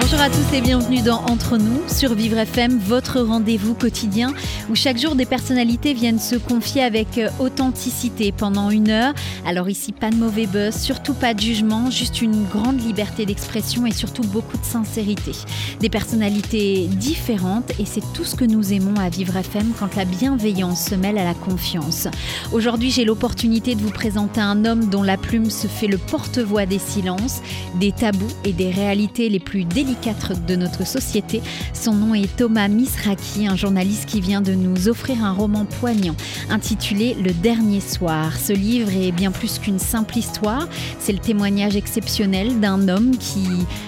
Bonjour à tous et bienvenue dans Entre nous sur Vivre FM, votre rendez-vous quotidien où chaque jour des personnalités viennent se confier avec euh, authenticité pendant une heure. Alors ici, pas de mauvais buzz, surtout pas de jugement, juste une grande liberté d'expression et surtout beaucoup de sincérité. Des personnalités différentes et c'est tout ce que nous aimons à Vivre FM quand la bienveillance se mêle à la confiance. Aujourd'hui, j'ai l'opportunité de vous présenter un homme dont la plume se fait le porte-voix des silences, des tabous et des réalités les plus délicate de notre société. Son nom est Thomas Misraki, un journaliste qui vient de nous offrir un roman poignant intitulé Le Dernier Soir. Ce livre est bien plus qu'une simple histoire, c'est le témoignage exceptionnel d'un homme qui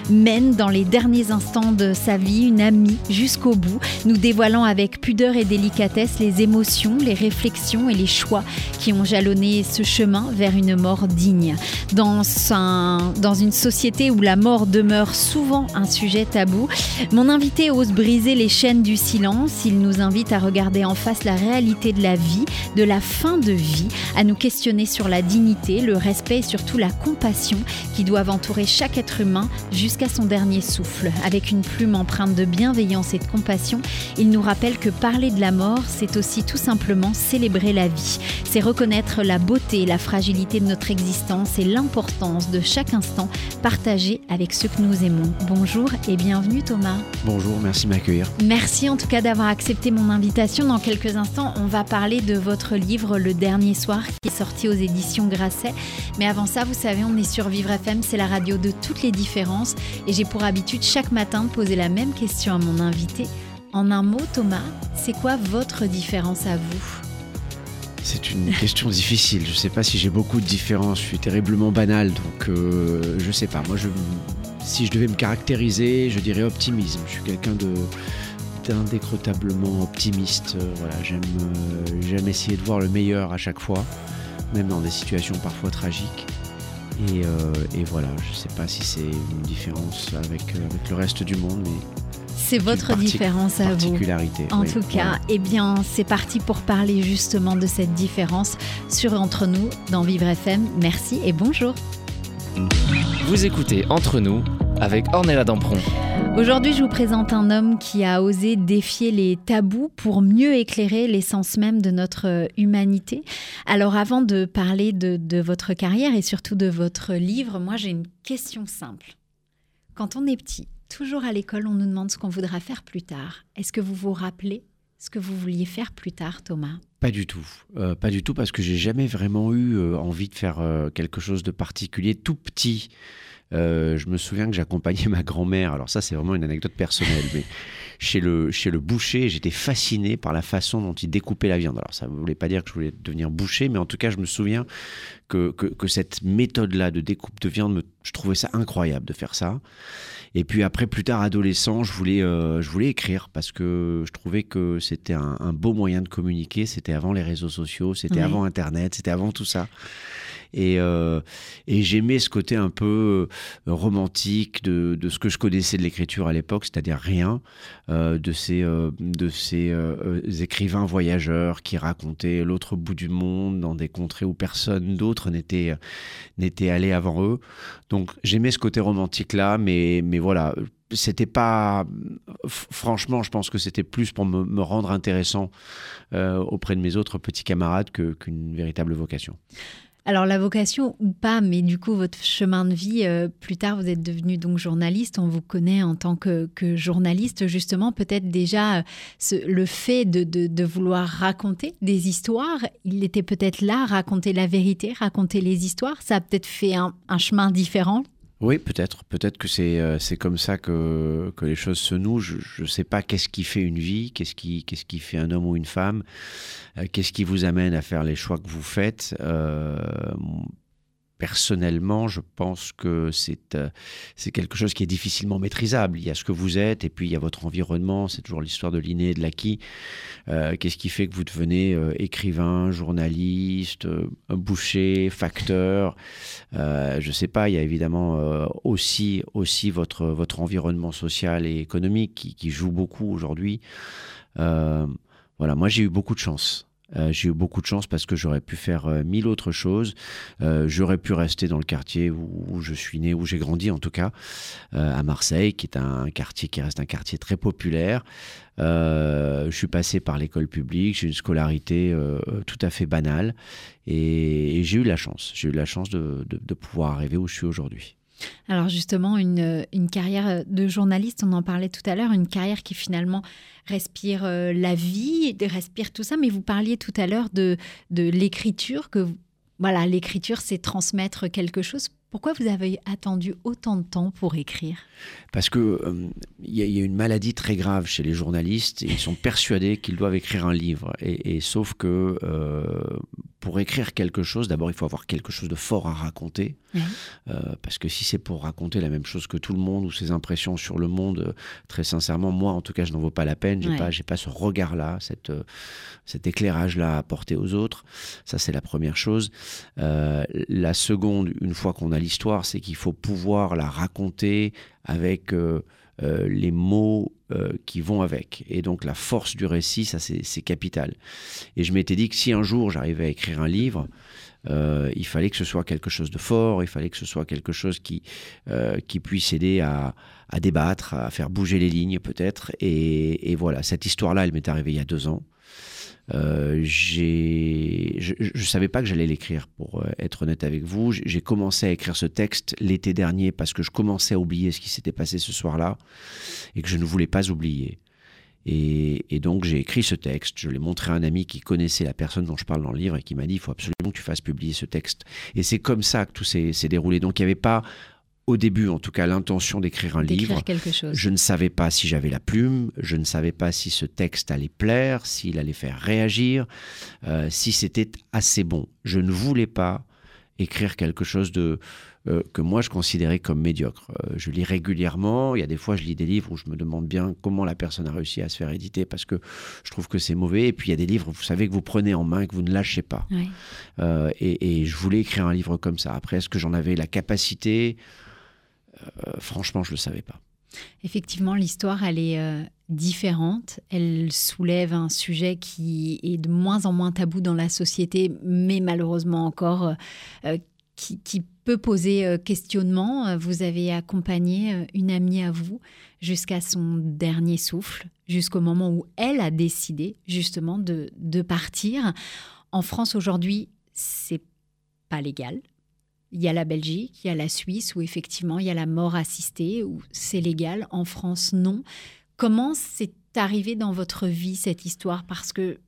mène dans les derniers instants de sa vie une amie jusqu'au bout, nous dévoilant avec pudeur et délicatesse les émotions, les réflexions et les choix qui ont jalonné ce chemin vers une mort digne. Dans, un, dans une société où la mort demeure souvent un sujet tabou. Mon invité ose briser les chaînes du silence. Il nous invite à regarder en face la réalité de la vie, de la fin de vie, à nous questionner sur la dignité, le respect et surtout la compassion qui doivent entourer chaque être humain jusqu'à son dernier souffle. Avec une plume empreinte de bienveillance et de compassion, il nous rappelle que parler de la mort, c'est aussi tout simplement célébrer la vie. C'est reconnaître la beauté la fragilité de notre existence et l'importance de chaque instant partagé avec ceux que nous aimons. Bonjour bonjour et bienvenue Thomas. Bonjour, merci de m'accueillir. Merci en tout cas d'avoir accepté mon invitation. Dans quelques instants, on va parler de votre livre Le Dernier Soir qui est sorti aux éditions Grasset. Mais avant ça, vous savez, on est sur Vivre FM, c'est la radio de toutes les différences. Et j'ai pour habitude chaque matin de poser la même question à mon invité. En un mot, Thomas, c'est quoi votre différence à vous? C'est une question difficile. Je ne sais pas si j'ai beaucoup de différences. Je suis terriblement banal, donc euh, je ne sais pas. Moi, je, si je devais me caractériser, je dirais optimisme. Je suis quelqu'un de d'indécrotablement optimiste. Euh, voilà, j'aime euh, j'aime essayer de voir le meilleur à chaque fois, même dans des situations parfois tragiques. Et, euh, et voilà, je ne sais pas si c'est une différence avec, avec le reste du monde, mais c'est votre différence à vous. En tout cas, eh bien, c'est parti pour parler justement de cette différence sur Entre nous dans Vivre FM. Merci et bonjour. Vous écoutez Entre nous avec Ornella Dampron. Aujourd'hui, je vous présente un homme qui a osé défier les tabous pour mieux éclairer l'essence même de notre euh, humanité. Alors avant de parler de, de votre carrière et surtout de votre livre, moi j'ai une question simple. Quand on est petit, toujours à l'école, on nous demande ce qu'on voudra faire plus tard. Est-ce que vous vous rappelez ce que vous vouliez faire plus tard, Thomas? Pas du tout. Euh, pas du tout parce que j'ai jamais vraiment eu euh, envie de faire euh, quelque chose de particulier tout petit. je me souviens que j'accompagnais ma grand-mère. Alors ça, c'est vraiment une anecdote personnelle, mais chez le, chez le boucher, j'étais fasciné par la façon dont il découpait la viande. Alors ça ne voulait pas dire que je voulais devenir boucher, mais en tout cas, je me souviens que, que, cette méthode-là de découpe de viande, je trouvais ça incroyable de faire ça. Et puis après, plus tard, adolescent, je voulais, euh, je voulais écrire parce que je trouvais que c'était un, beau moyen de communiquer. C'était avant les réseaux sociaux, c'était avant Internet, c'était avant tout ça. Et, euh, et j'aimais ce côté un peu euh, romantique de, de, ce que je connaissais de l'écriture à l'époque, c'est-à-dire rien, de ces, de ces écrivains voyageurs qui racontaient l'autre bout du monde dans des contrées où personne d'autre n'était, n'était allé avant eux. Donc j'aimais ce côté romantique-là, mais, mais voilà, c'était pas franchement je pense que c'était plus pour me rendre intéressant auprès de mes autres petits camarades qu'une véritable vocation alors la vocation ou pas, mais du coup votre chemin de vie, euh, plus tard vous êtes devenu donc journaliste, on vous connaît en tant que, journaliste justement, peut-être déjà euh, le fait de, vouloir raconter des histoires, il était peut-être là, raconter la vérité, raconter les histoires, ça a peut-être fait un chemin différent oui, peut-être. Peut-être que c'est euh, c'est comme ça que, les choses se nouent. Je ne sais pas qu'est-ce qui fait une vie, qu'est-ce qui, qu'est-ce qui fait un homme ou une femme, euh, qu'est-ce qui vous amène à faire les choix que vous faites. Euh, personnellement, je pense que c'est euh, quelque chose qui est difficilement maîtrisable. Il y a ce que vous êtes et puis il y a votre environnement. C'est toujours l'histoire de l'inné et de l'acquis. Euh, Qu'est-ce qui fait que vous devenez euh, écrivain, journaliste, euh, boucher, facteur? Je ne sais pas. Il y a évidemment euh, aussi, aussi votre, votre environnement social et économique qui, qui joue beaucoup aujourd'hui. Euh, voilà, moi j'ai eu beaucoup de chance. Euh, j'ai eu beaucoup de chance parce que j'aurais pu faire euh, mille autres choses. Euh, j'aurais pu rester dans le quartier où, je suis né, où j'ai grandi en tout cas, à Marseille, qui est un quartier qui reste un quartier très populaire. Je suis passé par l'école publique, j'ai une scolarité tout à fait banale et, j'ai eu la chance. J'ai eu la chance de, de, de pouvoir arriver où je suis aujourd'hui. Alors justement, une, une, carrière de journaliste, on en parlait tout à l'heure, une carrière qui finalement respire euh, la vie, respire tout ça, mais vous parliez tout à l'heure de, de l'écriture, que voilà, l'écriture, c'est transmettre quelque chose. Pourquoi vous avez attendu autant de temps pour écrire? Parce que il euh, y, y, a une maladie très grave chez les journalistes. ils sont persuadés qu'ils doivent écrire un livre. Et, sauf que euh, pour écrire quelque chose, d'abord il faut avoir quelque chose de fort à raconter. Euh, parce que si c'est pour raconter la même chose que tout le monde ou ses impressions sur le monde, euh, très sincèrement, moi en tout cas, je n'en vaux pas la peine. J'ai Ouais. pas, ce regard-là, euh, cet éclairage-là à apporter aux autres. Ça, c'est la première chose. Euh, la seconde, une fois qu'on a l'histoire, c'est qu'il faut pouvoir la raconter avec euh, les mots euh, qui vont avec. Et donc la force du récit, ça c'est capital. Et je m'étais dit que si un jour j'arrivais à écrire un livre, euh, il fallait que ce soit quelque chose de fort, il fallait que ce soit quelque chose qui, qui puisse aider à, à débattre, à faire bouger les lignes peut-être. Et voilà, cette histoire-là, elle m'est arrivée il y a deux ans. Euh, je ne savais pas que j'allais l'écrire, pour euh, être honnête avec vous. J'ai commencé à écrire ce texte l'été dernier parce que je commençais à oublier ce qui s'était passé ce soir-là et que je ne voulais pas oublier. Et, et donc j'ai écrit ce texte, je l'ai montré à un ami qui connaissait la personne dont je parle dans le livre et qui m'a dit il faut absolument que tu fasses publier ce texte. Et c'est comme ça que tout s'est déroulé. Donc il n'y avait pas, au début en tout cas, l'intention d'écrire un livre. Quelque chose. Je ne savais pas si j'avais la plume, je ne savais pas si ce texte allait plaire, s'il allait faire réagir, euh, si c'était assez bon. Je ne voulais pas écrire quelque chose de euh, que moi je considérais comme médiocre. Euh, je lis régulièrement, il y a des fois je lis des livres où je me demande bien comment la personne a réussi à se faire éditer parce que je trouve que c'est mauvais. Et puis il y a des livres, vous savez, que vous prenez en main, que vous ne lâchez pas. Euh, et, et je voulais écrire un livre comme ça. Après, est-ce que j'en avais la capacité? Franchement, je ne le savais pas. Effectivement, l'histoire, elle est euh, différente. Elle soulève un sujet qui est de moins en moins tabou dans la société, mais malheureusement encore euh, euh, qui, peut poser euh, questionnement. Euh, Vous avez accompagné euh, une amie à vous jusqu'à son dernier souffle, jusqu'au moment où elle a décidé justement de, de partir. En France aujourd'hui, c'est pas légal. Il y a la Belgique, il y a la Suisse où effectivement il y a la mort assistée, où c'est légal. En France, non. Comment c'est arrivé dans votre vie cette histoire? Parce que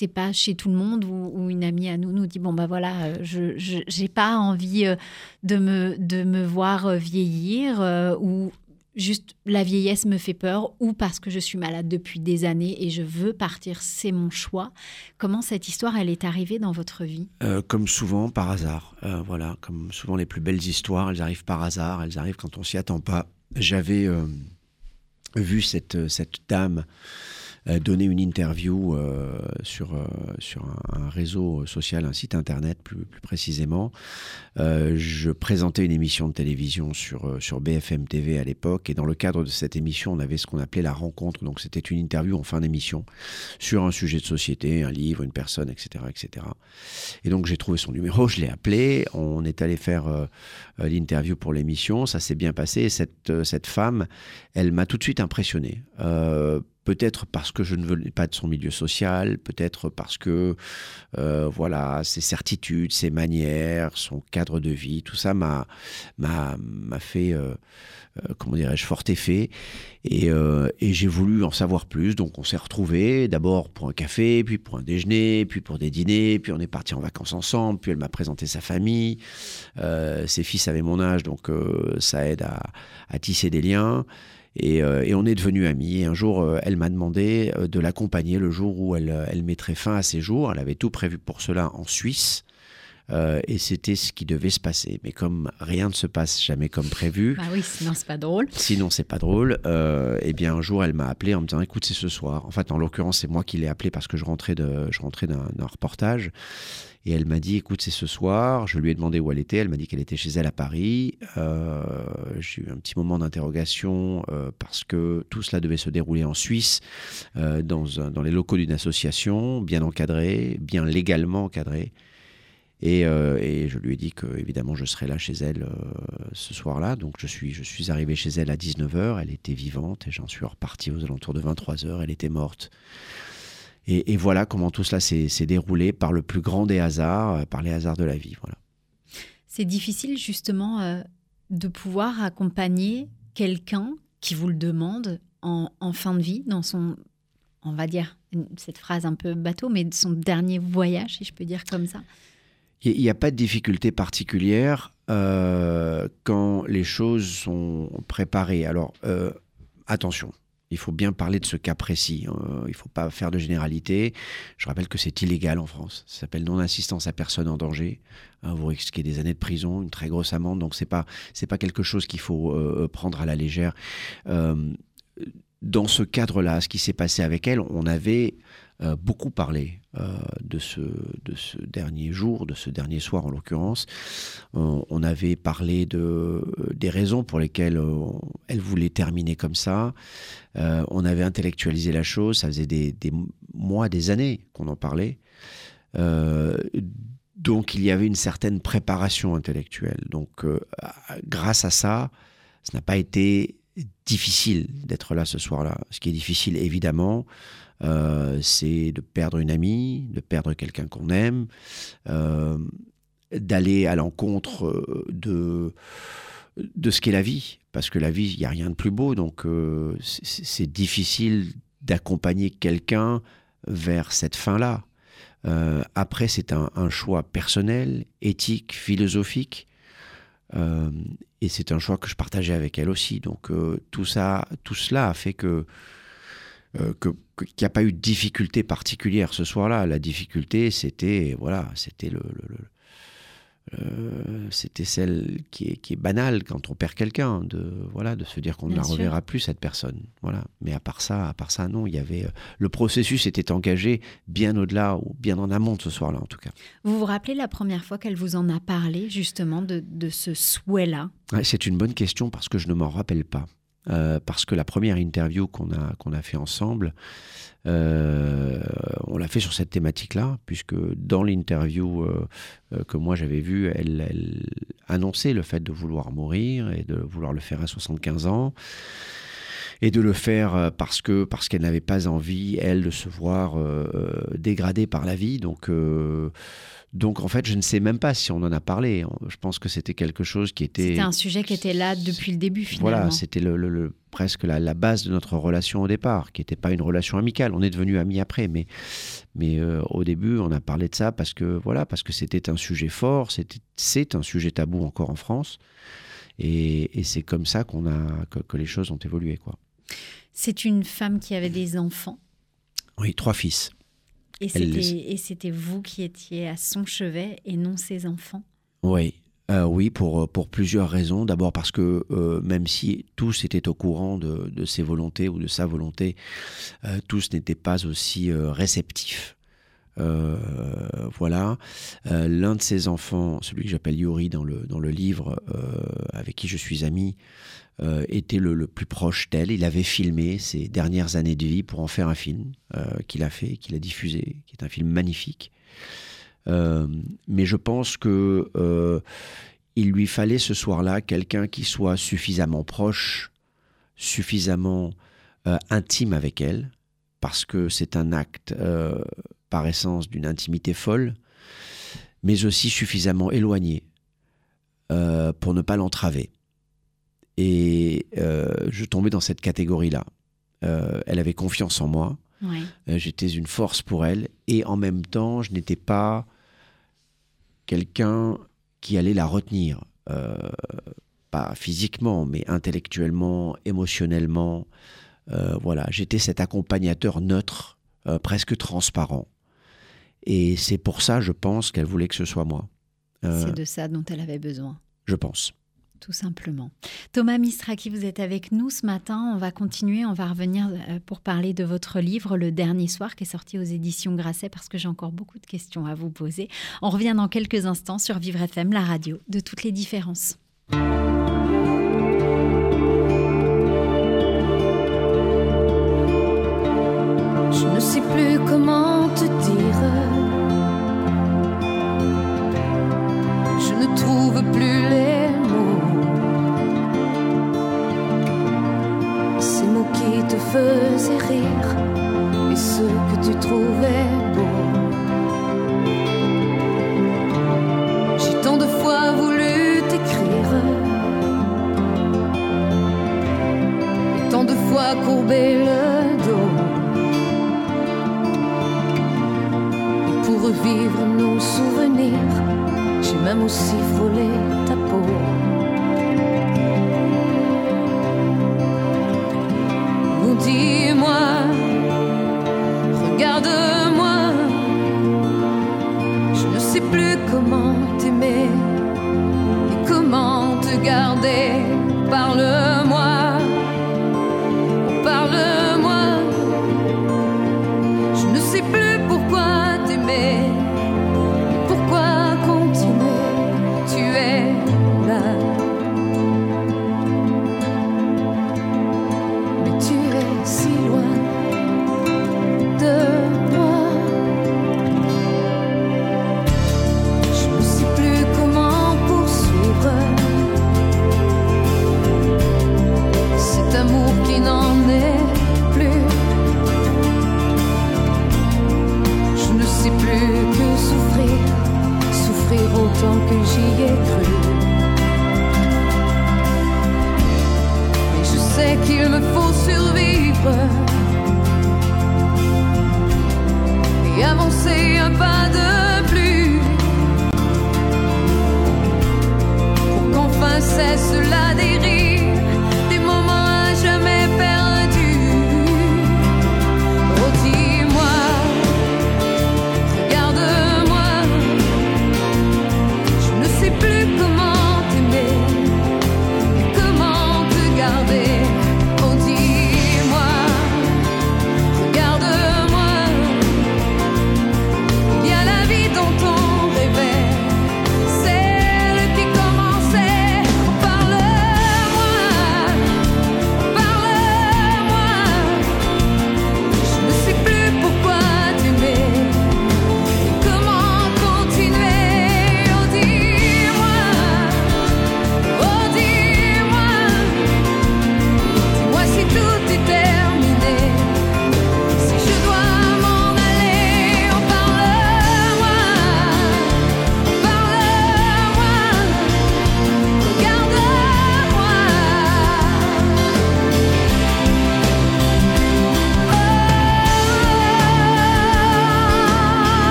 c'est pas chez tout le monde où, une amie à nous nous dit bon bah voilà, euh, je j'ai pas envie euh, de me de me voir euh, vieillir ou juste la vieillesse me fait peur ou parce que je suis malade depuis des années et je veux partir, c'est mon choix. Comment cette histoire, elle est arrivée dans votre vie? Euh, Comme souvent, par hasard. Euh, voilà, comme souvent les plus belles histoires, elles arrivent par hasard, elles arrivent quand on s'y attend pas. J'avais euh, vu cette, cette dame donner une interview euh, sur, euh, sur un, réseau social, un site internet plus, plus précisément. Euh, je présentais une émission de télévision sur, euh, sur BFM TV à l'époque et dans le cadre de cette émission, on avait ce qu'on appelait la rencontre. Donc c'était une interview en fin d'émission sur un sujet de société, un livre, une personne, etc. etc. Et donc j'ai trouvé son numéro, je l'ai appelé, on est allé faire euh, l'interview pour l'émission, ça s'est bien passé. Et cette, euh, cette femme, elle m'a tout de suite impressionné. Euh, peut-être parce que je ne venais pas de son milieu social, peut-être parce que euh, voilà ses certitudes, ses manières, son cadre de vie, tout ça m'a m'a fait euh, euh, comment dirais-je fort effet et, j'ai voulu en savoir plus. Donc on s'est retrouvés d'abord pour un café, puis pour un déjeuner, puis pour des dîners, puis on est parti en vacances ensemble. Puis elle m'a présenté sa famille, ses fils avaient mon âge, donc ça aide à tisser des liens. Et, euh, et, on est devenus amis. Et un jour, euh, elle m'a demandé euh, de l'accompagner le jour où elle, elle, mettrait fin à ses jours. Elle avait tout prévu pour cela en Suisse. Et c'était ce qui devait se passer. Mais comme rien ne se passe jamais comme prévu. Bah oui, sinon c'est pas drôle. Sinon c'est pas drôle. Et bien un jour elle m'a appelé en me disant écoute c'est ce soir. En fait en l'occurrence c'est moi qui l'ai appelé parce que je rentrais de je rentrais d'un reportage. Et elle m'a dit, écoute, c'est ce soir. Je lui ai demandé où elle était. Elle m'a dit qu'elle était chez elle à Paris. Euh, j'ai eu un petit moment d'interrogation euh, parce que tout cela devait se dérouler en Suisse, euh, dans, dans, les locaux d'une association, bien encadrée, bien légalement encadrée. Et, et, je lui ai dit que évidemment je serais là chez elle ce soir-là. Donc je suis, je suis arrivé chez elle à 19h. Elle était vivante et j'en suis reparti aux alentours de 23h. Elle était morte. Et, voilà comment tout cela s'est déroulé par le plus grand des hasards, euh, par les hasards de la vie. Voilà. C'est difficile justement euh, de pouvoir accompagner quelqu'un qui vous le demande en, fin de vie, dans son, on va dire, cette phrase un peu bateau, mais son dernier voyage, si je peux dire comme ça. Il n'y a pas de difficulté particulière euh, quand les choses sont préparées. Alors, attention, il faut bien parler de ce cas précis. Euh, il ne faut pas faire de généralité. Je rappelle que c'est illégal en France. Ça s'appelle non-assistance à personne en danger. Hein, vous risquez des années de prison, une très grosse amende. Donc c'est pas c'est pas quelque chose qu'il faut euh, prendre à la légère. Euh, dans ce cadre-là, ce qui s'est passé avec elle, on avait euh, beaucoup parlé euh, de, ce, de ce dernier jour, de ce dernier soir en l'occurrence. on avait parlé de, des raisons pour lesquelles euh, elle voulait terminer comme ça. on avait intellectualisé la chose, ça faisait des, des mois, des années qu'on en parlait. donc il y avait une certaine préparation intellectuelle. Donc grâce à ça, ce n'a pas été difficile d'être là ce soir-là. Ce qui est difficile, évidemment, euh, c'est de perdre une amie, de perdre quelqu'un qu'on aime, euh, d'aller à l'encontre euh, de, de ce qu'est la vie. Parce que la vie, il n'y a rien de plus beau, donc c'est difficile d'accompagner quelqu'un vers cette fin-là. après, c'est un, choix personnel, éthique, philosophique. et c'est un choix que je partageais avec elle aussi. Donc tout ça, tout cela a fait que euh, qu'il n'y a pas eu de difficulté particulière ce soir-là. La difficulté, c'était voilà, c'était le, euh, c'était celle qui est, qui est, banale quand on perd quelqu'un, de voilà, de se dire qu'on ne la reverra plus cette personne. Voilà. Mais à part ça, à part ça, non, il y avait euh, le processus était engagé bien au-delà ou bien en amont de ce soir-là en tout cas. Vous vous rappelez la première fois qu'elle vous en a parlé justement de, de ce souhait-là? C'est une bonne question parce que je ne m'en rappelle pas. Euh, parce que la première interview qu'on a, fait ensemble, euh, on l'a fait sur cette thématique-là, puisque dans l'interview euh, que moi j'avais vue, elle, annonçait le fait de vouloir mourir et de vouloir le faire à 75 ans. Et de le faire parce que parce qu'elle n'avait pas envie, elle, de se voir dégradée par la vie. Donc donc en fait, je ne sais même pas si on en a parlé. Je pense que c'était quelque chose qui était... C'était un sujet qui était là depuis le début finalement. Voilà, c'était le, presque la, base de notre relation au départ, qui n'était pas une relation amicale. On est devenus amis après, mais, mais euh, au début, on a parlé de ça parce que voilà, parce que c'était un sujet fort, c'est un sujet tabou encore en France. Et, c'est comme ça qu'on a que, que, les choses ont évolué. quoi. C'est une femme qui avait des enfants Oui, trois fils. Et c'était vous qui étiez à son chevet et non ses enfants Oui, euh, oui, pour, pour plusieurs raisons. D'abord parce que euh, même si tous étaient au courant de, ses volontés ou de sa volonté, euh, tous n'étaient pas aussi réceptifs. Voilà. L'un de ses enfants, celui que j'appelle Yuri dans le, dans le livre, avec qui je suis ami, euh, était le, plus proche d'elle. Il avait filmé ses dernières années de vie pour en faire un film euh, qu'il a fait, qu'il a diffusé, qui est un film magnifique. Euh, mais je pense que il lui fallait ce soir-là quelqu'un qui soit suffisamment proche, suffisamment intime avec elle, parce que c'est un acte par essence d'une intimité folle, mais aussi suffisamment éloigné pour ne pas l'entraver. Et euh, je tombais dans cette catégorie-là. Euh, elle avait confiance en moi. Euh, j'étais une force pour elle. Et en même temps, je n'étais pas quelqu'un qui allait la retenir. pas physiquement, mais intellectuellement, émotionnellement. voilà, j'étais cet accompagnateur neutre, presque transparent. Et c'est pour ça, je pense, qu'elle voulait que ce soit moi. C'est de ça dont elle avait besoin. Je pense tout simplement. Thomas Mistraki, vous êtes avec nous ce matin. On va continuer, on va revenir euh, pour parler de votre livre Le Dernier Soir qui est sorti aux éditions Grasset parce que j'ai encore beaucoup de questions à vous poser. On revient dans quelques instants sur Vivre FM, la radio de toutes les différences. Je ne sais plus comment te dire. Trouve plus les te faisait rire et ce que tu trouvais beau. J'ai tant de fois voulu t'écrire et tant de fois courbé le dos. Pour revivre nos souvenirs, j'ai même aussi frôlé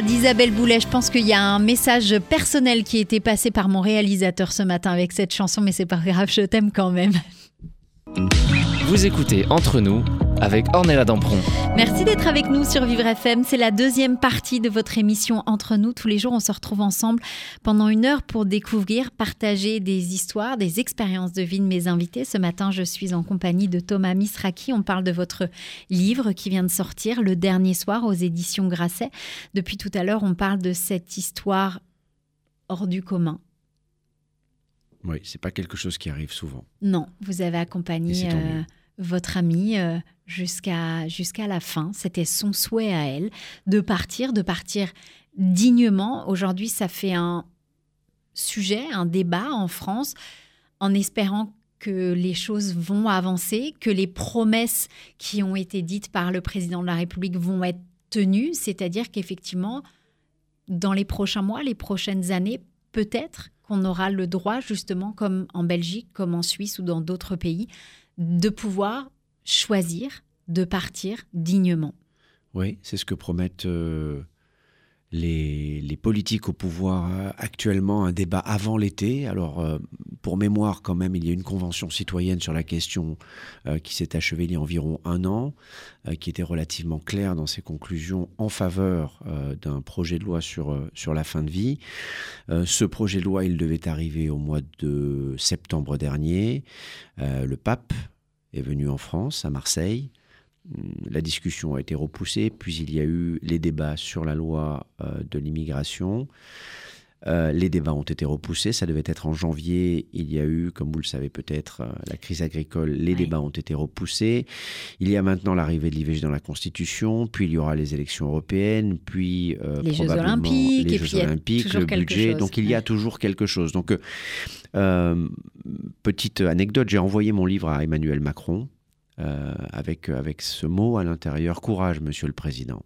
d'Isabelle Boulet. Je pense qu'il y a un message personnel qui a été passé par mon réalisateur ce matin avec cette chanson, mais c'est pas grave, je t'aime quand même. Vous écoutez Entre nous avec Ornella Dampron. Merci d'être avec nous sur Vivre FM. C'est la deuxième partie de votre émission Entre nous. Tous les jours, on se retrouve ensemble pendant une heure pour découvrir, partager des histoires, des expériences de vie de mes invités. Ce matin, je suis en compagnie de Thomas Misraki. On parle de votre livre qui vient de sortir, Le Dernier Soir, aux éditions Grasset. Depuis tout à l'heure, on parle de cette histoire hors du commun. Oui, c'est pas quelque chose qui arrive souvent. Non, vous avez accompagné votre amie euh, jusqu'à jusqu'à la fin. C'était son souhait à elle de partir, de partir dignement. Aujourd'hui, ça fait un sujet, un débat en France, en espérant que les choses vont avancer, que les promesses qui ont été dites par le président de la République vont être tenues, c'est-à-dire qu'effectivement, dans les prochains mois, les prochaines années, peut-être qu'on aura le droit, justement, comme en Belgique, comme en Suisse ou dans d'autres pays, de pouvoir choisir de partir dignement. Oui, c'est ce que promettent euh, les, politiques au pouvoir euh, actuellement, un débat avant l'été. Alors, euh, pour mémoire, quand même, il y a une convention citoyenne sur la question qui s'est achevée il y a environ un an, qui était relativement claire dans ses conclusions en faveur d'un projet de loi sur, sur la fin de vie. ce projet de loi, il devait arriver au mois de septembre dernier. le pape est venu en France, à Marseille. La discussion a été repoussée, puis il y a eu les débats sur la loi euh, de l'immigration. Euh, les débats ont été repoussés, ça devait être en janvier. Il y a eu, comme vous le savez peut-être, euh, la crise agricole. Les débats ont été repoussés. Il y a maintenant l'arrivée de l'IVG dans la Constitution, puis il y aura les élections européennes, puis les Jeux Olympiques, les et Jeux puis Olympiques, le budget. Donc il y a toujours quelque chose. Donc petite anecdote, j'ai envoyé mon livre à Emmanuel Macron. Euh, avec, avec ce mot à l'intérieur, courage, Monsieur le Président.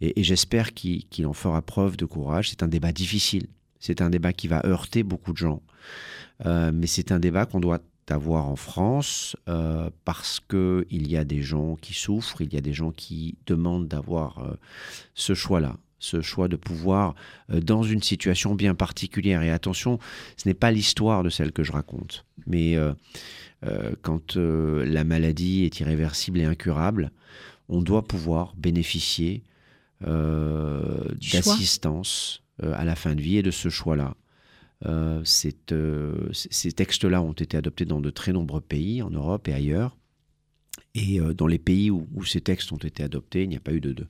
Et, j'espère qu'il en fera preuve de courage. C'est un débat difficile. C'est un débat qui va heurter beaucoup de gens. Euh, mais c'est un débat qu'on doit avoir en France euh, parce qu'il y a des gens qui souffrent, il y a des gens qui demandent d'avoir ce choix-là ce choix de pouvoir dans une situation bien particulière. Et attention, ce n'est pas l'histoire de celle que je raconte, mais euh, quand euh, la maladie est irréversible et incurable, on doit pouvoir bénéficier euh, d'assistance à la fin de vie et de ce choix-là. ces textes-là ont été adoptés dans de très nombreux pays, en Europe et ailleurs. Et dans les pays où, ces textes ont été adoptés, il n'y a pas eu de, de,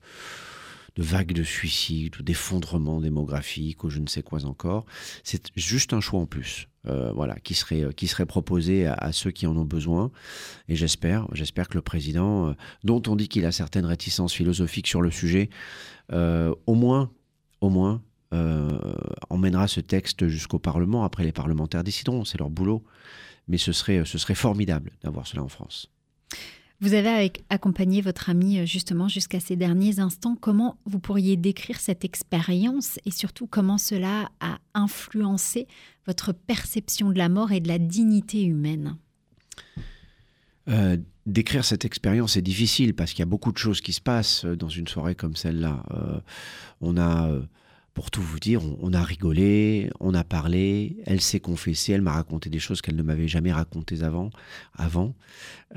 de vagues de suicides ou d'effondrement démographique ou je ne sais quoi encore. C'est juste un choix en plus. Euh, voilà, qui serait, euh, qui serait proposé à, ceux qui en ont besoin. Et j'espère, j'espère que le président, euh, dont on dit qu'il a certaines réticences philosophiques sur le sujet, au moins, au moins, emmènera ce texte jusqu'au Parlement. Après, les parlementaires décideront, c'est leur boulot. Mais ce serait, ce serait formidable d'avoir cela en France. Vous avez accompagné votre ami euh, justement jusqu'à ces derniers instants. Comment vous pourriez décrire cette expérience et surtout comment cela a influencé votre perception de la mort et de la dignité humaine? Euh, Décrire cette expérience est difficile parce qu'il y a beaucoup de choses qui se passent euh, dans une soirée comme celle-là. on a pour tout vous dire, on, a rigolé, on a parlé, elle s'est confessée, elle m'a raconté des choses qu'elle ne m'avait jamais racontées avant. avant.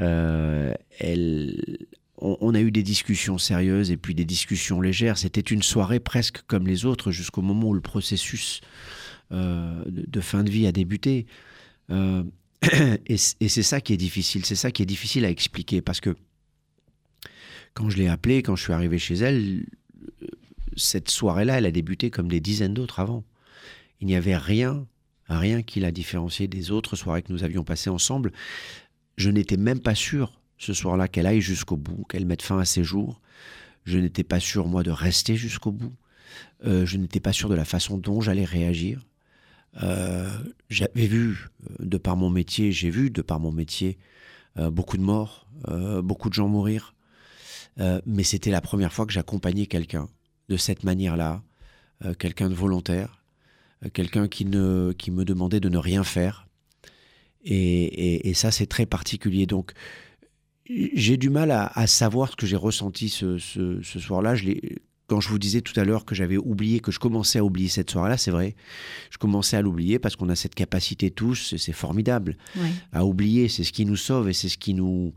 Euh, elle, on, a eu des discussions sérieuses et puis des discussions légères. C'était une soirée presque comme les autres jusqu'au moment où le processus euh, de, fin de vie a débuté. Euh, et, et c'est ça qui est difficile, c'est ça qui est difficile à expliquer parce que quand je l'ai appelée, quand je suis arrivé chez elle, cette soirée-là, elle a débuté comme des dizaines d'autres avant. Il n'y avait rien, rien qui la différenciait des autres soirées que nous avions passées ensemble. Je n'étais même pas sûr ce soir-là qu'elle aille jusqu'au bout, qu'elle mette fin à ses jours. Je n'étais pas sûr, moi, de rester jusqu'au bout. Euh, je n'étais pas sûr de la façon dont j'allais réagir. Euh, j'avais vu, euh, de par mon métier, j'ai vu, de par mon métier, beaucoup de morts, beaucoup de gens mourir. mais c'était la première fois que j'accompagnais quelqu'un de cette manière-là, euh, quelqu'un de volontaire, euh, quelqu'un qui, ne, qui me demandait de ne rien faire. Et, ça, c'est très particulier. Donc, j'ai du mal à, savoir ce que j'ai ressenti ce, soir-là. quand je vous disais tout à l'heure que j'avais oublié, que je commençais à oublier cette soirée-là, c'est vrai. Je commençais à l'oublier parce qu'on a cette capacité tous, c'est formidable, à oublier. C'est ce qui nous sauve et c'est ce qui nous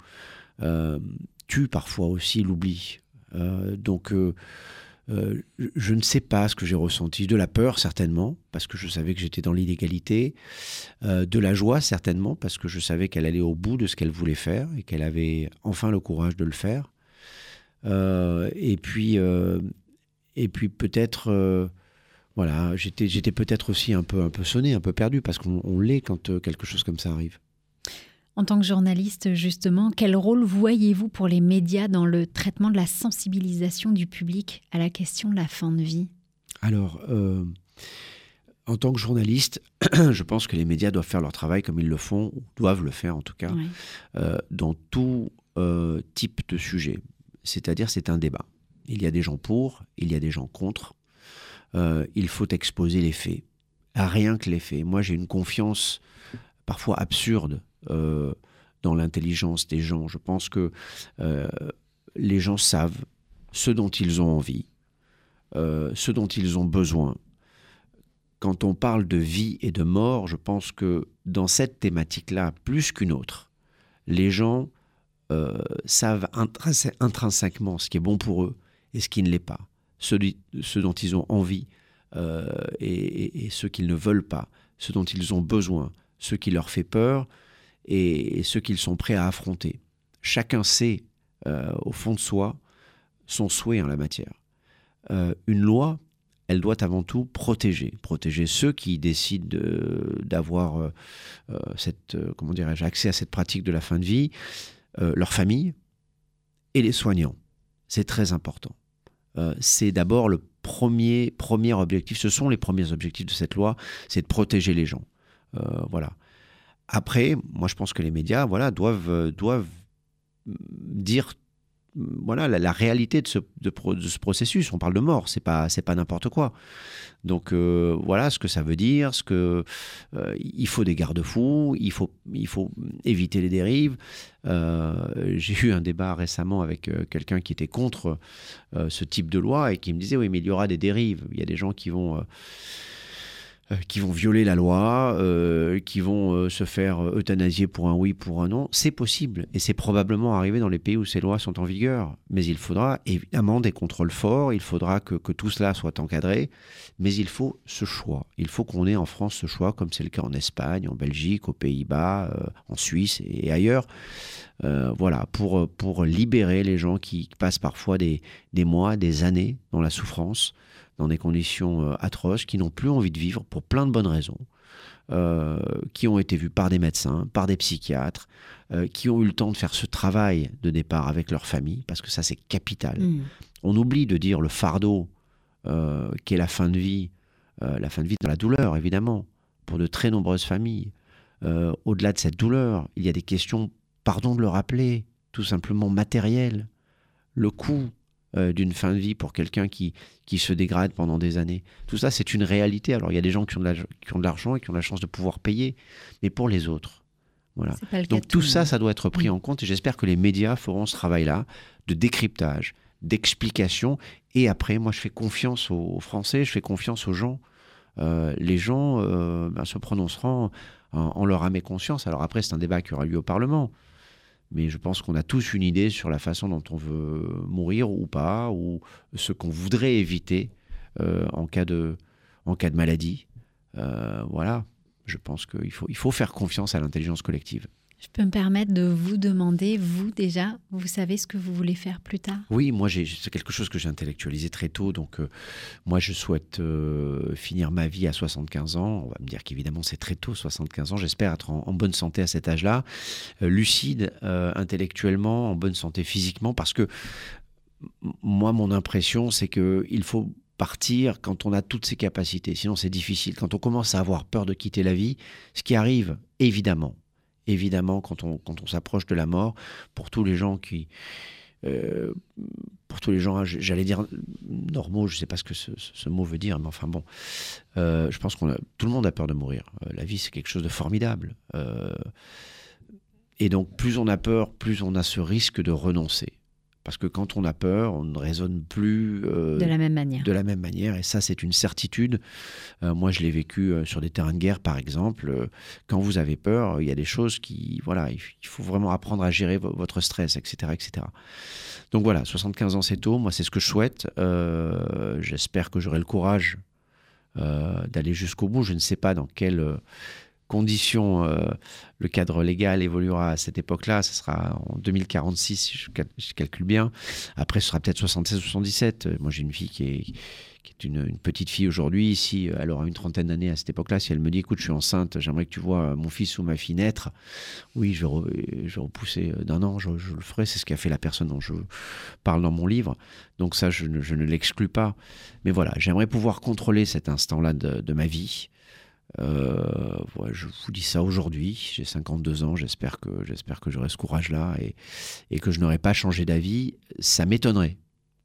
euh, tue parfois aussi, l'oubli. donc, euh, je ne sais pas ce que j'ai ressenti. De la peur, certainement, parce que je savais que j'étais dans l'illégalité. Euh, de la joie, certainement, parce que je savais qu'elle allait au bout de ce qu'elle voulait faire et qu'elle avait enfin le courage de le faire. Euh, et puis, et puis peut-être, voilà, j'étais peut-être aussi un peu, un peu sonné, un peu perdu, parce qu'on l'est quand quelque chose comme ça arrive. En tant que journaliste, justement, quel rôle voyez-vous pour les médias dans le traitement de la sensibilisation du public à la question de la fin de vie? Alors, euh, en tant que journaliste, je pense que les médias doivent faire leur travail comme ils le font, ou doivent le faire en tout cas, euh, dans tout euh, type de sujet. C'est-à-dire, c'est un débat. Il y a des gens pour, il y a des gens contre. il faut exposer les faits. Rien que les faits. Moi, j'ai une confiance parfois absurde euh, dans l'intelligence des gens. Je pense que euh, les gens savent ce dont ils ont envie, ce dont ils ont besoin. Quand on parle de vie et de mort, je pense que dans cette thématique-là, plus qu'une autre, les gens savent intrinsèquement ce qui est bon pour eux et ce qui ne l'est pas ce, dont ils ont envie euh, et, ce qu'ils ne veulent pas, ce dont ils ont besoin, ce qui leur fait peur et, ce qu'ils sont prêts à affronter. Chacun sait euh, au fond de soi son souhait en la matière. Euh, une loi, elle doit avant tout protéger, protéger ceux qui décident d'avoir comment dirais-je, accès à cette pratique de la fin de vie, leur famille et les soignants. C'est très important. Euh, c'est d'abord le premier, premier objectif, ce sont les premiers objectifs de cette loi, c'est de protéger les gens. Euh, voilà. Après, moi je pense que les médias voilà, doivent, euh, doivent dire voilà la, réalité de ce, processus. On parle de mort, c'est pas pas n'importe quoi. Donc euh, voilà ce que ça veut dire, ce que euh, il faut des garde-fous, il faut éviter les dérives. J'ai eu un débat récemment avec quelqu'un qui était contre ce type de loi et qui me disait oui mais il y aura des dérives. Il y a des gens qui vont qui vont violer la loi, euh, qui vont euh, se faire euthanasier pour un oui, pour un non. C'est possible et c'est probablement arrivé dans les pays où ces lois sont en vigueur. Mais il faudra évidemment des contrôles forts, il faudra que, tout cela soit encadré, mais il faut ce choix. Il faut qu'on ait en France ce choix, comme c'est le cas en Espagne, en Belgique, aux Pays-Bas, en Suisse et ailleurs. voilà, pour, pour libérer les gens qui passent parfois des, des mois, des années dans la souffrance dans des conditions euh, atroces, qui n'ont plus envie de vivre pour plein de bonnes raisons, euh, qui ont été vus par des médecins, par des psychiatres, euh, qui ont eu le temps de faire ce travail de départ avec leur famille, parce que ça c'est capital. Mm. On oublie de dire le fardeau qu'est la fin de vie, la fin de vie dans la douleur évidemment, pour de très nombreuses familles. Au-delà de cette douleur, il y a des questions, pardon de le rappeler, tout simplement matérielles. Le coût euh, d'une fin de vie pour quelqu'un qui, qui se dégrade pendant des années. Tout ça, c'est une réalité. Alors, il y a des gens qui ont, de l'argent et qui ont la chance de pouvoir payer, mais pour les autres. Voilà. Donc tout ça, ça doit être pris mm. en compte et j'espère que les médias feront ce travail-là de décryptage, d'explication. Et après, moi, je fais confiance aux Français, je fais confiance aux gens. Euh, les gens euh, ben, se prononceront en, en, leur âme et conscience. Alors après, c'est un débat qui aura lieu au Parlement mais je pense qu'on a tous une idée sur la façon dont on veut mourir ou pas, ou ce qu'on voudrait éviter euh, en, cas de, maladie. Euh, voilà, je pense qu'il il faut faire confiance à l'intelligence collective. Je peux me permettre de vous demander, vous déjà, vous savez ce que vous voulez faire plus tard? Oui, moi c'est quelque chose que j'ai intellectualisé très tôt. Donc euh, moi je souhaite euh, finir ma vie à 75 ans. On va me dire qu'évidemment c'est très tôt, 75 ans. J'espère être en, bonne santé à cet âge-là, euh, lucide intellectuellement, en bonne santé physiquement, parce que moi mon impression c'est que il faut partir quand on a toutes ses capacités. Sinon c'est difficile. Quand on commence à avoir peur de quitter la vie, ce qui arrive évidemment évidemment, quand on, s'approche de la mort, pour tous les gens qui. Euh, pour tous les gens, j'allais dire normaux, je ne sais pas ce que ce, mot veut dire, mais enfin bon, euh, je pense que tout le monde a peur de mourir. Euh, la vie, c'est quelque chose de formidable. et donc, plus on a peur, plus on a ce risque de renoncer. Parce que quand on a peur, on ne raisonne plus euh, de la même manière. De la même manière, et ça, c'est une certitude. Euh, moi, je l'ai vécu euh, sur des terrains de guerre, par exemple. quand vous avez peur, il y a des choses qui, voilà, il faut vraiment apprendre à gérer votre stress, etc., etc. Donc voilà, 75 ans, c'est tôt. Moi, c'est ce que je souhaite. J'espère que j'aurai le courage d'aller jusqu'au bout. Je ne sais pas dans quel conditions, euh, le cadre légal évoluera à cette époque-là. Ce sera en 2046, si je, calcule bien. Après, ce sera peut-être 76 ou 77. Euh, moi, j'ai une fille qui est, une, petite fille aujourd'hui. Si elle aura une trentaine d'années à cette époque-là, si elle me dit, écoute, je suis enceinte, j'aimerais que tu vois mon fils ou ma fille naître, oui, je vais, je repousser d'un an, je, le ferai. C'est ce qu'a fait la personne dont je parle dans mon livre. Donc ça, je ne, l'exclus pas. Mais voilà, j'aimerais pouvoir contrôler cet instant-là de ma vie. Euh, je vous dis ça aujourd'hui, j'ai 52 ans, j'espère que, j'espère que j'aurai ce courage-là et, et que je n'aurai pas changé d'avis. Ça m'étonnerait,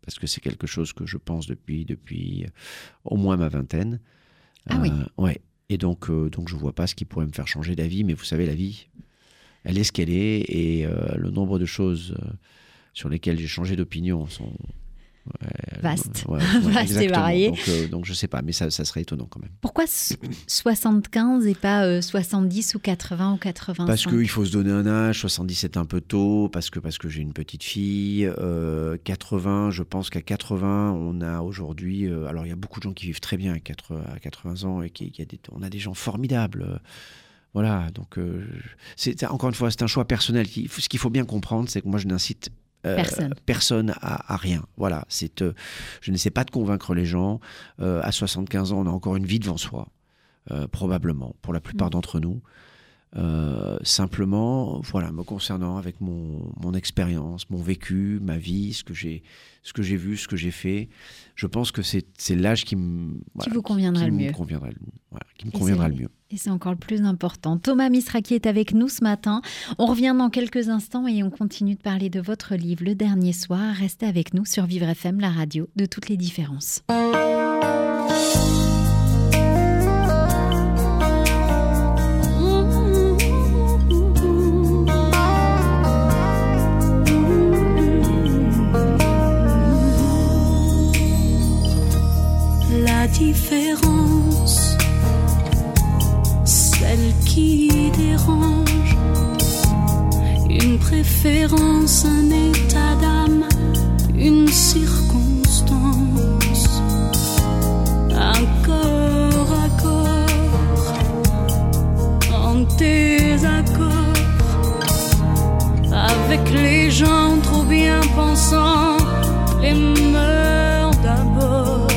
parce que c'est quelque chose que je pense depuis, depuis au moins ma vingtaine. Ah oui. Ouais. Et donc, euh, donc je vois pas ce qui pourrait me faire changer d'avis, mais vous savez, la vie, elle est ce qu'elle est, et euh, le nombre de choses euh, sur lesquelles j'ai changé d'opinion sont Vaste. ouais, ouais, Vaste et varié. Donc, euh, donc je sais pas, mais ça, ça serait étonnant quand même. Pourquoi so- 75 et pas euh, 70 ou 80 ou 85 Parce qu'il faut se donner un âge, 70 c'est un peu tôt, parce que, parce que j'ai une petite fille. euh, 80, je pense qu'à 80, on a aujourd'hui. euh, alors il y a beaucoup de gens qui vivent très bien à 80, à 80 ans, et qui, qui a des, on a des gens formidables. Voilà, donc euh, c'est encore une fois, c'est un choix personnel. Ce qu'il faut bien comprendre, c'est que moi je n'incite Personne. personne à, à rien. Voilà, c'est, euh, je n'essaie pas de convaincre les gens. Euh, à 75 ans, on a encore une vie devant soi, euh, probablement, pour la plupart Mm. d'entre nous. Euh, simplement, voilà, me concernant avec mon, mon expérience, mon vécu, ma vie, ce que j'ai, ce que j'ai vu, ce que j'ai fait, je pense que c'est, l'âge qui me, voilà, vous conviendrait qui le mieux. voilà, qui me Et conviendra le mieux. Et c'est encore le plus important. Thomas Misraki est avec nous ce matin. On revient dans quelques instants et on continue de parler de votre livre Le Dernier Soir. Restez avec nous sur Vivre FM, la radio de toutes les différences. La différence, préférence, un état d'âme, une circonstance, un corps à corps, en désaccord avec les gens trop bien pensants, les mœurs d'abord.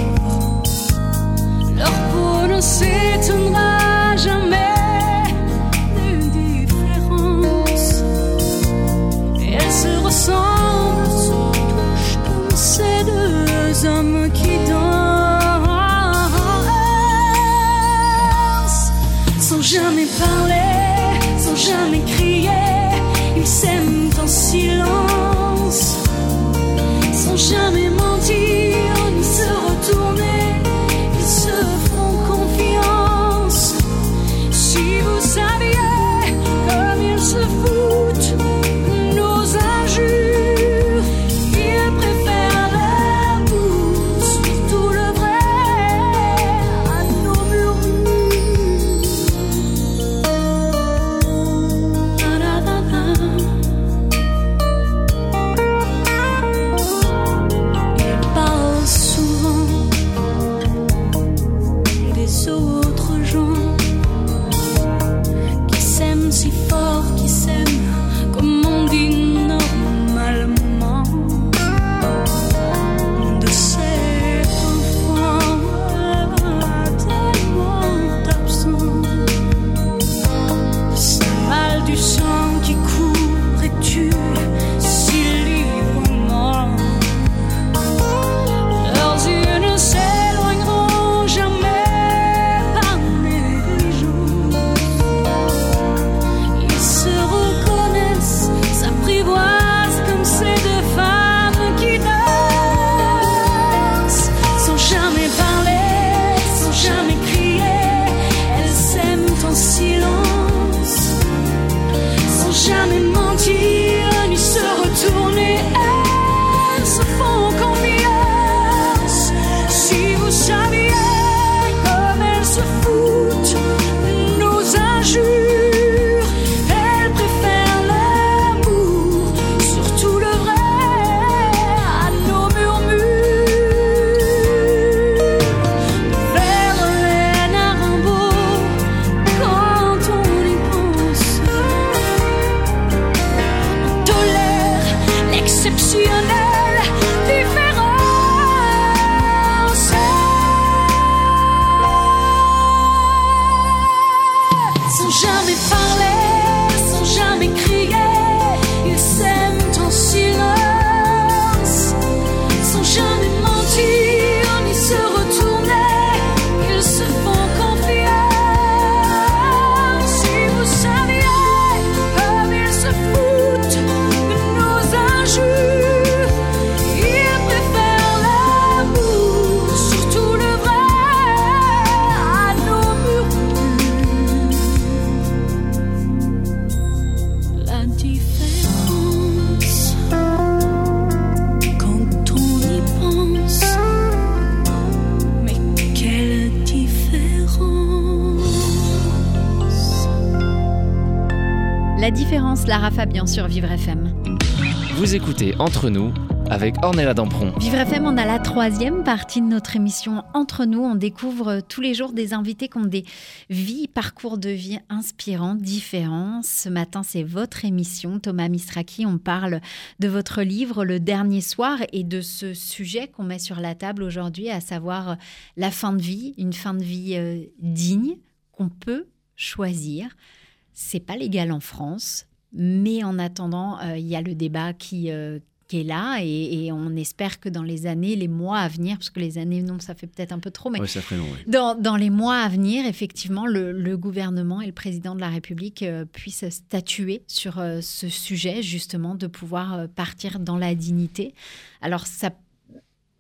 Leur peau ne s'étonnera jamais Vous écoutez Entre nous avec Ornella Dampron. Vivre FM, on a la troisième partie de notre émission Entre nous. On découvre tous les jours des invités qui ont des vies, parcours de vie inspirants, différents. Ce matin, c'est votre émission, Thomas Mistraki. On parle de votre livre Le Dernier Soir et de ce sujet qu'on met sur la table aujourd'hui, à savoir la fin de vie, une fin de vie euh, digne qu'on peut choisir. C'est pas légal en France, mais en attendant, euh, il y a le débat qui, euh, qui est là et, et on espère que dans les années, les mois à venir, parce que les années, non, ça fait peut-être un peu trop, mais Ouais, ça ferait long. ouais. dans, dans les mois à venir, effectivement, le, le gouvernement et le président de la République euh, puissent statuer sur euh, ce sujet, justement, de pouvoir euh, partir dans la dignité. Alors, ça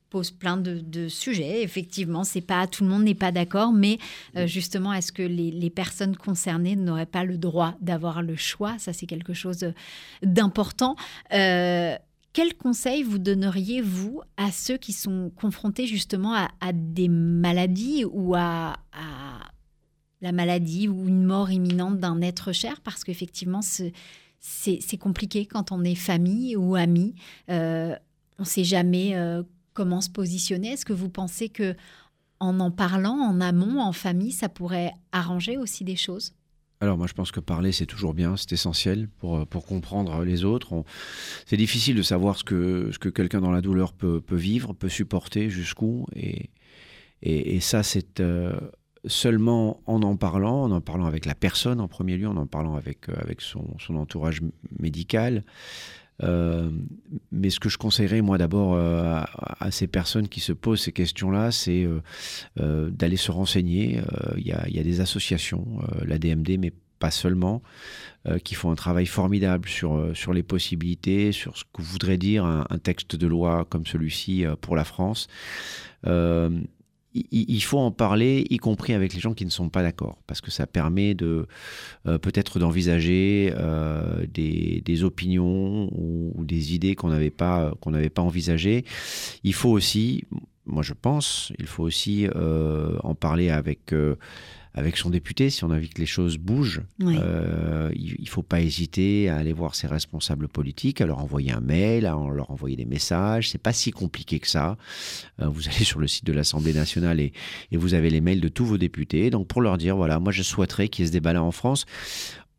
pose plein de, de sujets. Effectivement, c'est pas tout le monde n'est pas d'accord, mais euh, justement, est-ce que les, les personnes concernées n'auraient pas le droit d'avoir le choix? Ça, c'est quelque chose d'important. Euh, quel conseil vous donneriez, vous, à ceux qui sont confrontés justement à, à des maladies ou à, à la maladie ou une mort imminente d'un être cher? Parce qu'effectivement, c'est compliqué quand on est famille ou ami. Euh, on ne sait jamais euh, comment se positionner? Est-ce que vous pensez que en en parlant en amont, en famille, ça pourrait arranger aussi des choses? Alors moi je pense que parler c'est toujours bien, c'est essentiel pour, euh, pour comprendre les autres. C'est difficile de savoir ce que, ce que quelqu'un dans la douleur peut, peut vivre, peut supporter jusqu'où. Et, et, ça c'est euh, seulement en en parlant, en en parlant avec la personne en premier lieu, en en parlant avec, euh, avec son, son entourage médical. Euh, mais ce que je conseillerais moi d'abord euh, à, ces personnes qui se posent ces questions-là, c'est euh, d'aller se renseigner. Il y, a, des associations, la DMD, mais pas seulement, qui font un travail formidable sur, sur les possibilités, sur ce que voudrait dire un, texte de loi comme celui-ci pour la France. Il- faut en parler, y compris avec les gens qui ne sont pas d'accord, parce que ça permet de euh, peut-être d'envisager euh, des, opinions ou, des idées qu'on n'avait pas qu'on envisagées. Il faut aussi, moi je pense, il faut aussi euh, en parler avec avec son député si on a envie que les choses bougent. Oui. Euh, il ne faut pas hésiter à aller voir ses responsables politiques, à leur envoyer un mail, à leur envoyer des messages. C'est pas si compliqué que ça. Euh, vous allez sur le site de l'Assemblée nationale et, et vous avez les mails de tous vos députés. Donc pour leur dire, voilà, moi je souhaiterais qu'il y ait ce débat-là en France.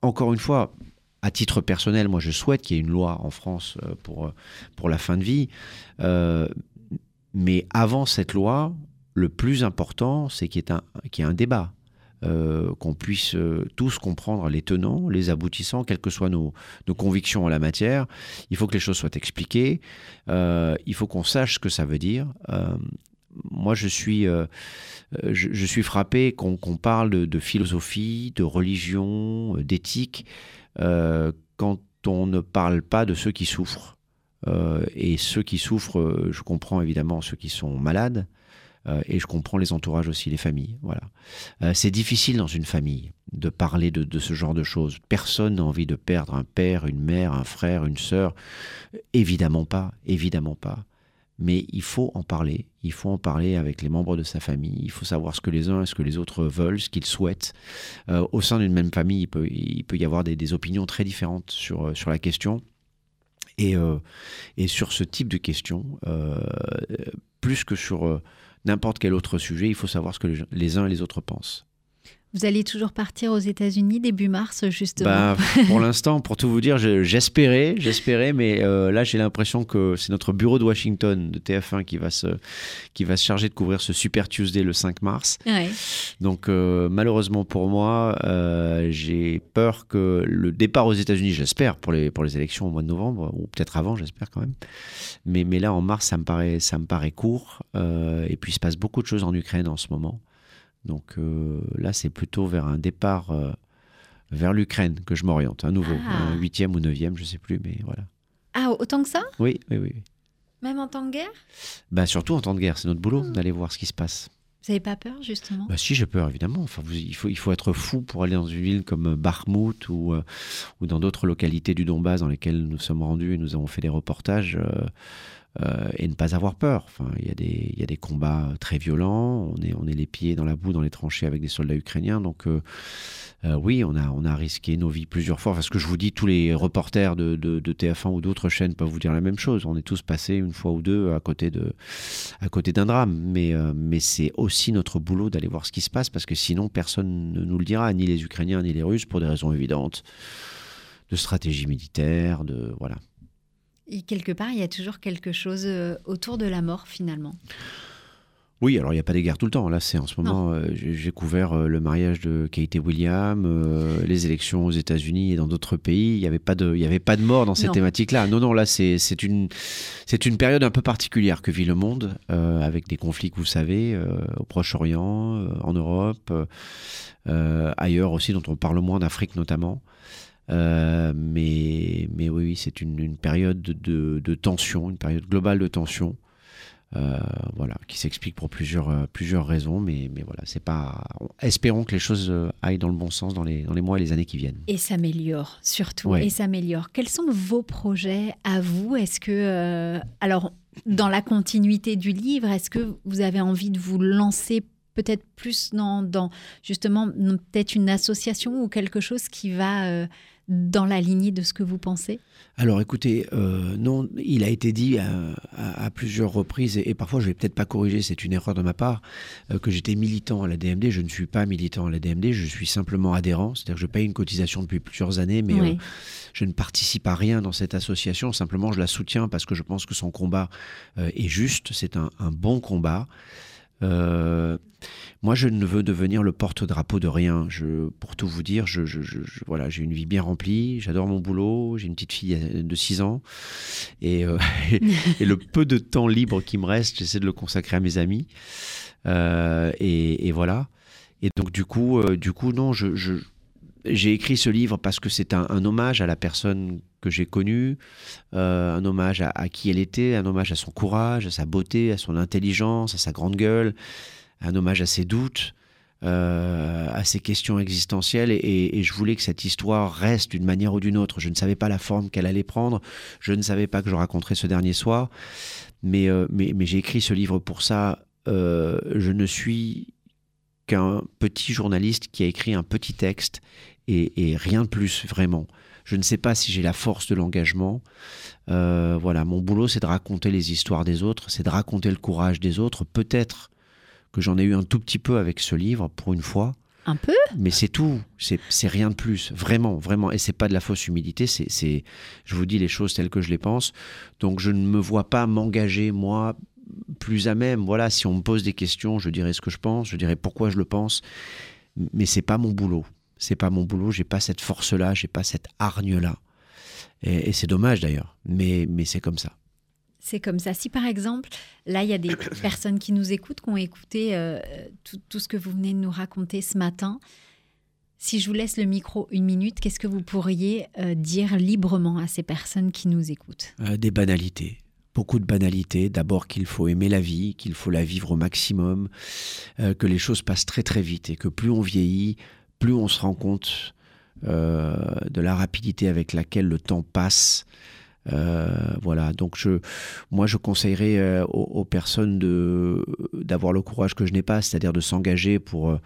Encore une fois, à titre personnel, moi je souhaite qu'il y ait une loi en France euh, pour, pour la fin de vie. Euh, mais avant cette loi, le plus important, c'est qu'il y ait un, qu'il y ait un débat. Euh, qu'on puisse euh, tous comprendre les tenants, les aboutissants, quelles que soient nos, convictions en la matière. Il faut que les choses soient expliquées. Euh, il faut qu'on sache ce que ça veut dire. Moi, je suis, je, suis frappé qu'on parle de, philosophie, de religion, d'éthique, quand on ne parle pas de ceux qui souffrent. Et ceux qui souffrent, je comprends évidemment ceux qui sont malades, euh, et je comprends les entourages aussi, les familles. Voilà. Euh, c'est difficile dans une famille de parler de, de ce genre de choses. Personne n'a envie de perdre un père, une mère, un frère, une sœur. Évidemment pas, évidemment pas. Mais il faut en parler. Il faut en parler avec les membres de sa famille. Il faut savoir ce que les uns et ce que les autres veulent, ce qu'ils souhaitent. Euh, au sein d'une même famille, il peut, il peut y avoir des, opinions très différentes sur, sur la question. Et, et sur ce type de questions, plus que sur n'importe quel autre sujet, il faut savoir ce que les, uns et les autres pensent. Vous allez toujours partir aux États-Unis début mars, justement. Bah, pour l'instant, pour tout vous dire, je- j'espérais, j'espérais, mais euh, là j'ai l'impression que c'est notre bureau de Washington de TF1 qui va se qui va se charger de couvrir ce Super Tuesday le 5 mars. Ouais. Donc euh, malheureusement pour moi, euh, j'ai peur que le départ aux États-Unis, j'espère pour les pour les élections au mois de novembre ou peut-être avant, j'espère quand même. Mais mais là en mars, ça me paraît ça me paraît court. Et puis il se passe beaucoup de choses en Ukraine en ce moment. Donc euh, là, c'est plutôt vers un départ euh, vers l'Ukraine que je m'oriente, à nouveau, Ah. un huitième ou neuvième, je sais plus, mais voilà. Ah, autant que ça? Oui, oui, oui. oui. Même en temps de guerre? Bah, surtout en temps de guerre, c'est notre boulot d'aller voir ce qui se passe. Vous n'avez pas peur, justement? Bah si, j'ai peur, évidemment. Enfin, vous- il, faut, il faut être fou pour aller dans une ville comme Bakhmut ou, euh, ou dans d'autres localités du Donbass dans lesquelles nous sommes rendus et nous avons fait des reportages euh, et ne pas avoir peur. Enfin, il y, a des- combats très violents. On est, les pieds dans la boue, dans les tranchées avec des soldats ukrainiens. Donc, euh, euh, oui, on a, risqué nos vies plusieurs fois. Parce que je vous dis, tous les reporters de, de- de TF1 ou d'autres chaînes peuvent vous dire la même chose. On est tous passés une fois ou deux à côté d'un drame. Mais, mais c'est aussi notre boulot d'aller voir ce qui se passe parce que sinon personne ne nous le dira, ni les Ukrainiens ni les Russes, pour des raisons évidentes de stratégie militaire, de voilà. Et quelque part, il y a toujours quelque chose euh, autour de la mort, finalement. Oui, alors il n'y a pas des guerres tout le temps. Là, c'est en ce moment, euh, j'ai couvert euh, le mariage de Kate et William, euh, les élections aux États-Unis et dans d'autres pays. Il n'y avait pas de, il y avait pas de mort dans ces Non. thématiques-là. Non, non, là, c'est une, c'est une période un peu particulière que vit le monde, avec des conflits que vous savez, au Proche-Orient, en Europe, ailleurs aussi, dont on parle moins, d'Afrique notamment. Euh, mais, mais oui, oui, c'est une, une période de, de tension, une période globale de tension. Euh, voilà, qui s'explique pour plusieurs, euh, plusieurs raisons, mais, mais voilà, c'est pas. Espérons que les choses aillent dans le bon sens dans les, dans les mois et les années qui viennent. Et s'améliore, surtout. Ouais. Et s'améliore. Quels sont vos projets à vous? Est-ce que. euh, alors, dans la continuité du livre, est-ce que vous avez envie de vous lancer peut-être plus dans, dans justement, peut-être une association ou quelque chose qui va euh, dans la lignée de ce que vous pensez? Alors écoutez, euh, non, il a été dit à, à- à plusieurs reprises, et, et parfois je vais peut-être pas corriger, c'est une erreur de ma part, euh, que j'étais militant à la DMD. Je ne suis pas militant à la DMD, je suis simplement adhérent, c'est-à-dire que je paye une cotisation depuis plusieurs années, mais Oui. euh, je ne participe à rien dans cette association, simplement je la soutiens parce que je pense que son combat est juste, c'est un, un bon combat. Euh, moi, je ne veux devenir le porte-drapeau de rien. Pour tout vous dire, voilà, j'ai une vie bien remplie, j'adore mon boulot, j'ai une petite fille euh, de 6 ans, et, euh, et le peu de temps libre qui me reste, j'essaie de le consacrer à mes amis. Et, et voilà. Et donc, du coup, du coup non, je- j'ai écrit ce livre parce que c'est un, hommage à la personne que j'ai connue, euh, un hommage à, qui elle était, un hommage à son courage, à sa beauté, à son intelligence, à sa grande gueule, un hommage à ses doutes, euh, à ses questions existentielles. Et, je voulais que cette histoire reste d'une manière ou d'une autre. Je ne savais pas la forme qu'elle allait prendre, je ne savais pas que je raconterais ce dernier soir, mais, euh, j'ai écrit ce livre pour ça. Je ne suis qu'un petit journaliste qui a écrit un petit texte et, et rien de plus vraiment. Je ne sais pas si j'ai la force de l'engagement. Euh, voilà, mon boulot, c'est de raconter les histoires des autres, c'est de raconter le courage des autres. Peut-être que j'en ai eu un tout petit peu avec ce livre pour une fois, Un peu? Mais c'est tout. C'est rien de plus, vraiment, vraiment. Et c'est pas de la fausse humilité. C'est, c'est, je vous dis les choses telles que je les pense. Donc je ne me vois pas m'engager moi plus à même. Voilà, si on me pose des questions, je dirai ce que je pense, je dirai pourquoi je le pense. Mais c'est pas mon boulot. C'est pas mon boulot. J'ai pas cette force-là, j'ai pas cette hargne-là. Et, et c'est dommage d'ailleurs. Mais, mais c'est comme ça. C'est comme ça. Si par exemple, là, il y a des personnes qui nous écoutent, qui ont écouté euh, tout, tout ce que vous venez de nous raconter ce matin, si je vous laisse le micro une minute, qu'est-ce que vous pourriez euh, dire librement à ces personnes qui nous écoutent? Euh, des banalités. Beaucoup de banalités. D'abord qu'il faut aimer la vie, qu'il faut la vivre au maximum, que les choses passent très très vite et que plus on vieillit, plus on se rend compte euh, de la rapidité avec laquelle le temps passe. Euh, voilà, donc moi je conseillerais euh, aux, personnes d'avoir le courage que je n'ai pas, c'est-à-dire de s'engager pour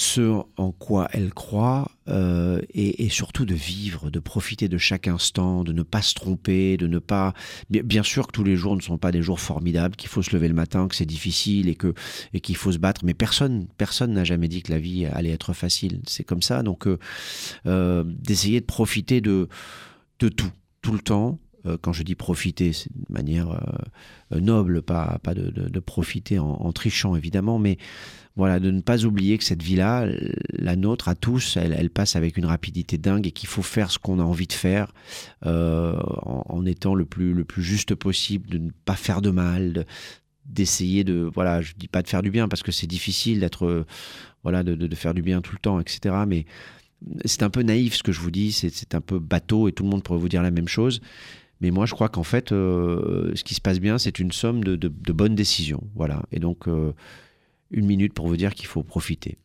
ce en quoi elles croient euh, et, surtout de vivre, de profiter de chaque instant, de ne pas se tromper, de ne pas. Bien, bien sûr que tous les jours ne sont pas des jours formidables, qu'il faut se lever le matin, que c'est difficile et que et qu'il faut se battre. Mais personne, personne n'a jamais dit que la vie allait être facile. C'est comme ça. Donc euh, euh, d'essayer de profiter de de tout, tout le temps. Euh, quand je dis profiter, c'est de manière euh, noble, pas, pas de, de- de profiter en, trichant évidemment, mais voilà, de ne pas oublier que cette vie-là, la nôtre à tous, elle, passe avec une rapidité dingue et qu'il faut faire ce qu'on a envie de faire euh, en, étant le plus, le plus juste possible, de ne pas faire de mal, de- d'essayer de, voilà, je dis pas de faire du bien parce que c'est difficile d'être, euh, voilà, de, de- de faire du bien tout le temps, etc. Mais c'est un peu naïf ce que je vous dis, c'est un peu bateau et tout le monde pourrait vous dire la même chose. Mais moi, je crois qu'en fait, euh, ce qui se passe bien, c'est une somme de, bonnes décisions. Voilà. Et donc, euh, une minute pour vous dire qu'il faut profiter.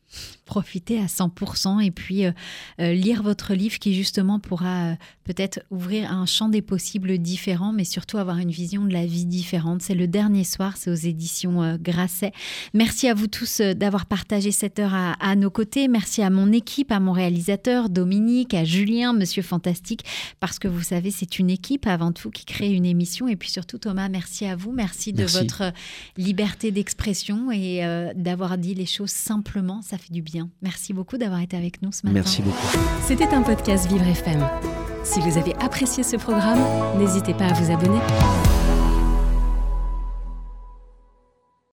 Profiter à 100% et puis euh, euh, lire votre livre qui justement pourra euh, peut-être ouvrir un champ des possibles différents, mais surtout avoir une vision de la vie différente. C'est le dernier soir, c'est aux éditions Grasset. Merci à vous tous d'avoir partagé cette heure à, à nos côtés. Merci à mon équipe, à mon réalisateur Dominique, à Julien, Monsieur Fantastique, parce que vous savez, c'est une équipe avant tout qui crée une émission. Et puis surtout, Thomas, merci à vous. Merci de Merci. votre liberté d'expression et d'avoir dit les choses simplement. Ça fait du bien. Merci beaucoup d'avoir été avec nous ce matin. Merci beaucoup. C'était un podcast Vivre FM. Si vous avez apprécié ce programme, n'hésitez pas à vous abonner.